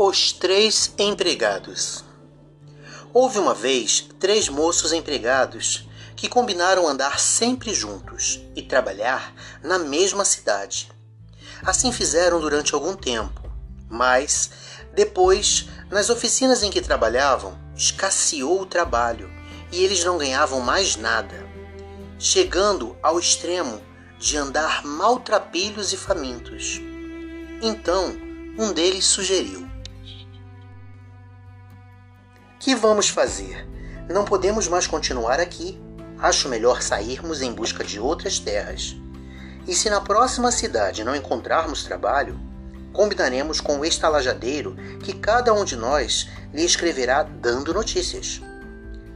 Os três empregados. Houve uma vez três moços empregados que combinaram andar sempre juntos e trabalhar na mesma cidade. Assim fizeram durante algum tempo, mas depois, nas oficinas em que trabalhavam, escasseou o trabalho e eles não ganhavam mais nada, chegando ao extremo de andar maltrapilhos e famintos. Então, um deles sugeriu: Que vamos fazer? Não podemos mais continuar aqui. Acho melhor sairmos em busca de outras terras. E se na próxima cidade não encontrarmos trabalho, combinaremos com o estalajadeiro que cada um de nós lhe escreverá dando notícias,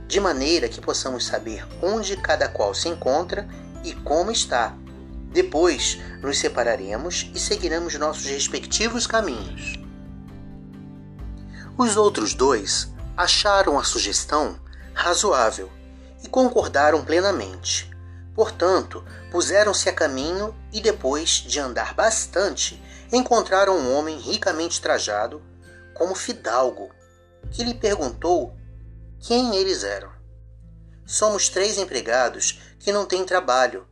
de maneira que possamos saber onde cada qual se encontra e como está. Depois nos separaremos e seguiremos nossos respectivos caminhos. Os outros dois acharam a sugestão razoável e concordaram plenamente. Portanto, puseram-se a caminho e, depois de andar bastante, encontraram um homem ricamente trajado, como fidalgo, que lhe perguntou quem eles eram. Somos três empregados que não têm trabalho.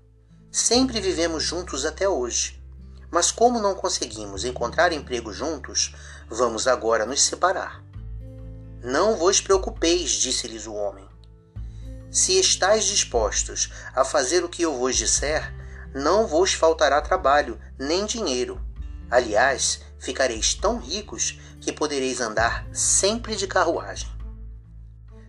Sempre vivemos juntos até hoje. Mas como não conseguimos encontrar emprego juntos, vamos agora nos separar. Não vos preocupeis, disse-lhes o homem. Se estáis dispostos a fazer o que eu vos disser, não vos faltará trabalho, nem dinheiro. Aliás, ficareis tão ricos que podereis andar sempre de carruagem.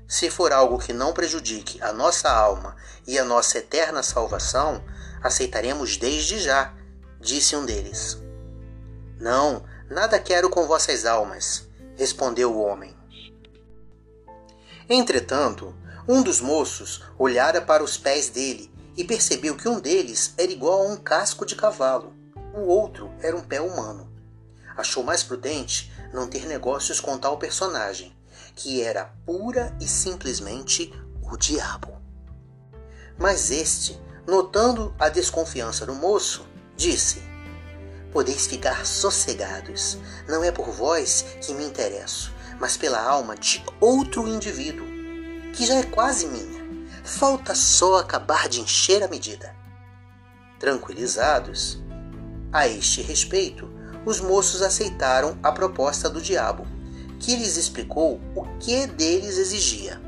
Se for algo que não prejudique a nossa alma e a nossa eterna salvação, aceitaremos desde já, disse um deles. Não, nada quero com vossas almas, respondeu o homem. Entretanto, um dos moços olhara para os pés dele e percebeu que um deles era igual a um casco de cavalo, o outro era um pé humano. Achou mais prudente não ter negócios com tal personagem, que era pura e simplesmente o diabo. Mas este, notando a desconfiança do moço, disse: Podeis ficar sossegados, não é por vós que me interesso, mas pela alma de outro indivíduo, que já é quase minha. Falta só acabar de encher a medida. Tranquilizados, a este respeito, os moços aceitaram a proposta do diabo, que lhes explicou o que deles exigia.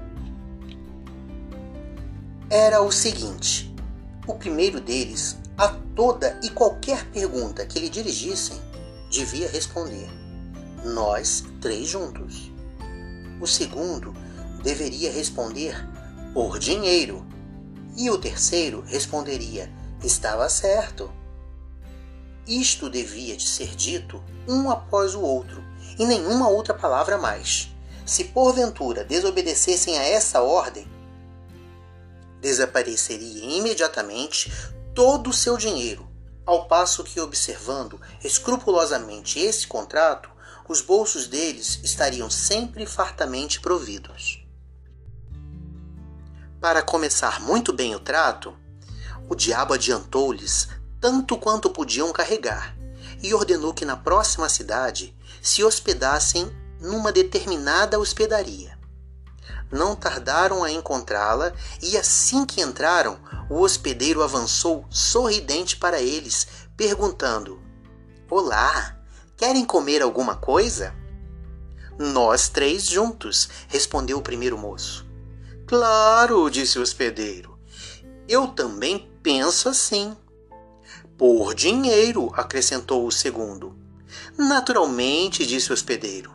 Era o seguinte: o primeiro deles, a toda e qualquer pergunta que lhe dirigissem, devia responder nós três juntos. O segundo deveria responder por dinheiro. E o terceiro responderia estava certo. Isto devia de ser dito um após o outro, e nenhuma outra palavra mais. Se porventura desobedecessem a essa ordem, desapareceria imediatamente todo o seu dinheiro, ao passo que, observando escrupulosamente esse contrato, os bolsos deles estariam sempre fartamente providos. Para começar muito bem o trato, o diabo adiantou-lhes tanto quanto podiam carregar e ordenou que na próxima cidade se hospedassem numa determinada hospedaria. Não tardaram a encontrá-la e assim que entraram, o hospedeiro avançou sorridente para eles, perguntando: Olá, Querem comer alguma coisa? Nós três juntos, respondeu o primeiro moço. Claro, disse o hospedeiro. Eu também penso assim. Por dinheiro, acrescentou o segundo. Naturalmente, disse o hospedeiro.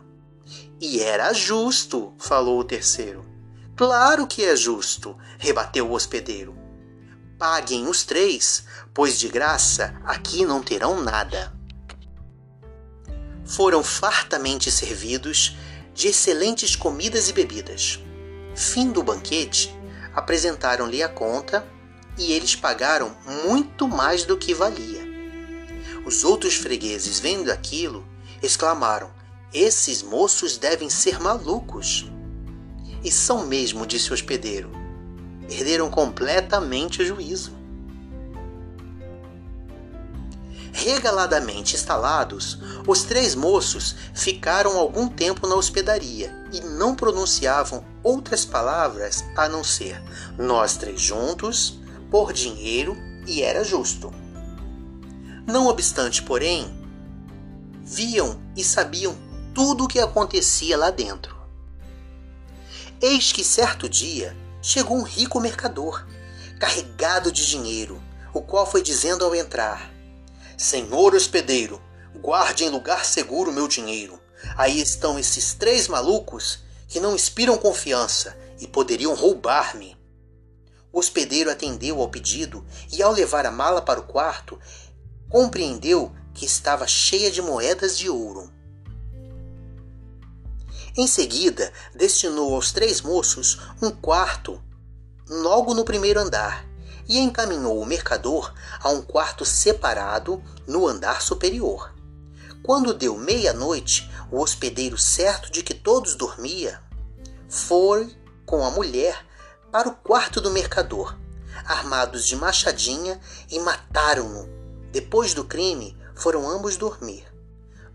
E era justo, falou o terceiro. Claro que é justo, rebateu o hospedeiro. Paguem os três, pois de graça aqui não terão nada foram fartamente servidos de excelentes comidas e bebidas. Fim do banquete, apresentaram-lhe a conta e eles pagaram muito mais do que valia. Os outros fregueses, vendo aquilo, exclamaram: Esses moços devem ser malucos. E são mesmo, disse o hospedeiro. Perderam completamente o juízo. Regaladamente instalados, os três moços ficaram algum tempo na hospedaria e não pronunciavam outras palavras a não ser nós três juntos, por dinheiro e era justo. Não obstante, porém, viam e sabiam tudo o que acontecia lá dentro. Eis que certo dia chegou um rico mercador, carregado de dinheiro, o qual foi dizendo ao entrar: Senhor hospedeiro, guarde em lugar seguro meu dinheiro. Aí estão esses três malucos que não inspiram confiança e poderiam roubar-me. O hospedeiro atendeu ao pedido e, ao levar a mala para o quarto, compreendeu que estava cheia de moedas de ouro. Em seguida, destinou aos três moços um quarto logo no primeiro andar e encaminhou o mercador a um quarto separado no andar superior. Quando deu meia-noite, o hospedeiro, certo de que todos dormia, foi com a mulher para o quarto do mercador, armados de machadinha, e mataram-no. Depois do crime, foram ambos dormir.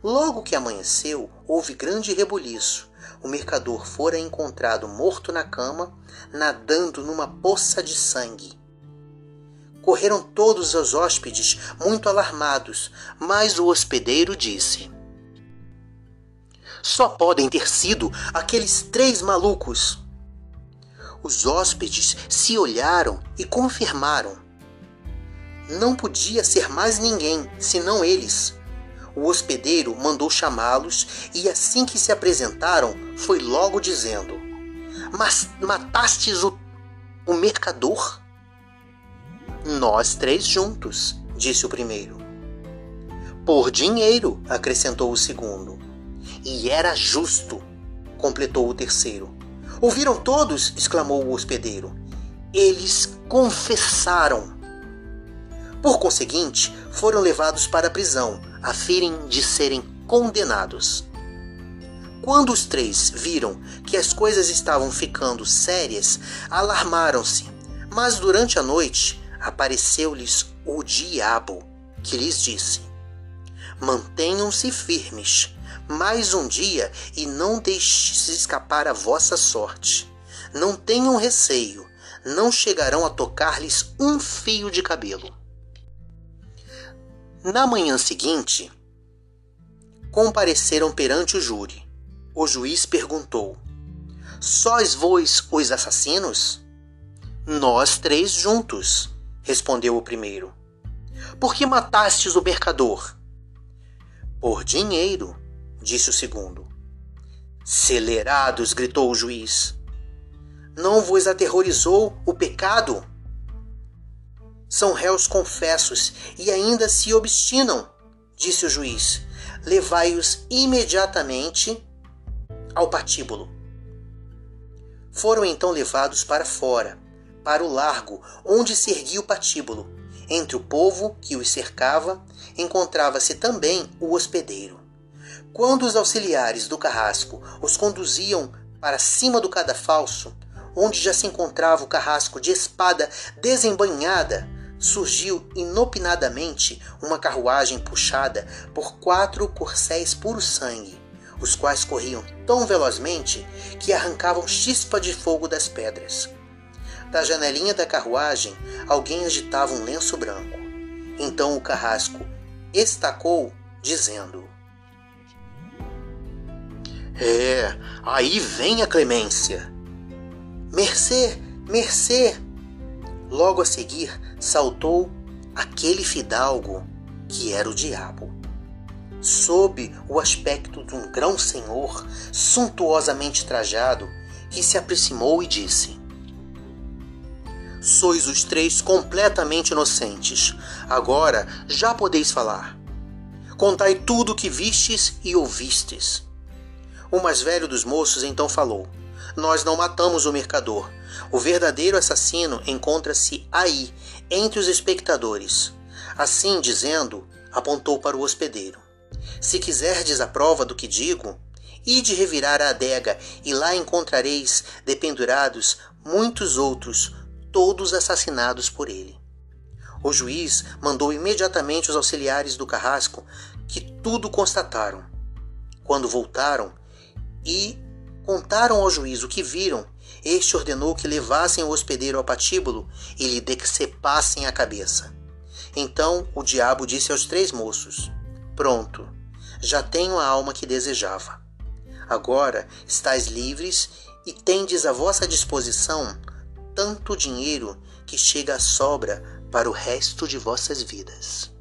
Logo que amanheceu, houve grande rebuliço. O mercador fora encontrado morto na cama, nadando numa poça de sangue. Correram todos os hóspedes, muito alarmados, mas o hospedeiro disse: Só podem ter sido aqueles três malucos. Os hóspedes se olharam e confirmaram. Não podia ser mais ninguém senão eles. O hospedeiro mandou chamá-los e, assim que se apresentaram, foi logo dizendo: Mas matastes o, o mercador? Nós três juntos, disse o primeiro. Por dinheiro, acrescentou o segundo. E era justo, completou o terceiro. Ouviram todos? exclamou o hospedeiro. Eles confessaram. Por conseguinte, foram levados para a prisão, a fim de serem condenados. Quando os três viram que as coisas estavam ficando sérias, alarmaram-se, mas durante a noite apareceu-lhes o diabo, que lhes disse: Mantenham-se firmes, mais um dia, e não deixes escapar a vossa sorte. Não tenham receio, não chegarão a tocar-lhes um fio de cabelo. Na manhã seguinte, compareceram perante o júri. O juiz perguntou: Sós vós os assassinos? Nós três juntos, respondeu o primeiro. Por que matastes o mercador? Por dinheiro, disse o segundo. Celerados, gritou o juiz. Não vos aterrorizou o pecado? São réus confessos e ainda se obstinam, disse o juiz. Levai-os imediatamente ao patíbulo. Foram então levados para fora para o largo onde se erguia o patíbulo. Entre o povo que os cercava, encontrava-se também o hospedeiro. Quando os auxiliares do carrasco os conduziam para cima do cadafalso, onde já se encontrava o carrasco de espada desembanhada, surgiu inopinadamente uma carruagem puxada por quatro corcéis puro sangue, os quais corriam tão velozmente que arrancavam chispa de fogo das pedras. Da janelinha da carruagem, alguém agitava um lenço branco. Então o carrasco estacou, dizendo: É, aí vem a clemência. Mercê, mercê! Logo a seguir saltou aquele fidalgo que era o diabo. Sob o aspecto de um grão-senhor suntuosamente trajado, que se aproximou e disse: Sois os três completamente inocentes. Agora já podeis falar. Contai tudo o que vistes e ouvistes. O mais velho dos moços então falou: Nós não matamos o mercador. O verdadeiro assassino encontra-se aí, entre os espectadores. Assim dizendo, apontou para o hospedeiro. Se quiserdes a prova do que digo, ide revirar a adega, e lá encontrareis dependurados muitos outros todos assassinados por ele. O juiz mandou imediatamente os auxiliares do carrasco, que tudo constataram. Quando voltaram e contaram ao juiz o que viram, este ordenou que levassem o hospedeiro ao patíbulo e lhe decepassem a cabeça. Então o diabo disse aos três moços: Pronto, já tenho a alma que desejava. Agora estáis livres e tendes à vossa disposição tanto dinheiro que chega à sobra para o resto de vossas vidas.